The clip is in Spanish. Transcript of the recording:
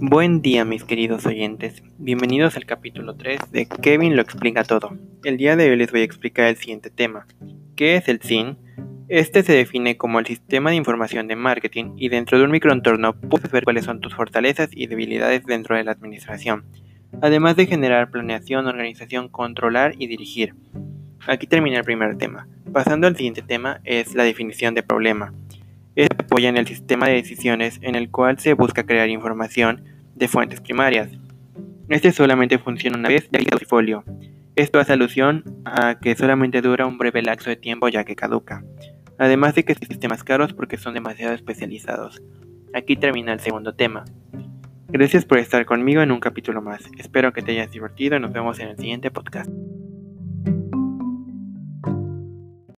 Buen día mis queridos oyentes, bienvenidos al capítulo 3 de Kevin lo explica todo. El día de hoy les voy a explicar el siguiente tema. ¿Qué es el SIN? Este se define como el sistema de información de marketing y dentro de un microentorno puedes ver cuáles son tus fortalezas y debilidades dentro de la administración, además de generar planeación, organización, controlar y dirigir. Aquí termina el primer tema. Pasando al siguiente tema es la definición de problema. Apoya en el sistema de decisiones en el cual se busca crear información de fuentes primarias. Este solamente funciona una vez ya que folio. Esto hace alusión a que solamente dura un breve lapso de tiempo ya que caduca. Además de que son sistemas caros porque son demasiado especializados. Aquí termina el segundo tema. Gracias por estar conmigo en un capítulo más. Espero que te hayas divertido y nos vemos en el siguiente podcast.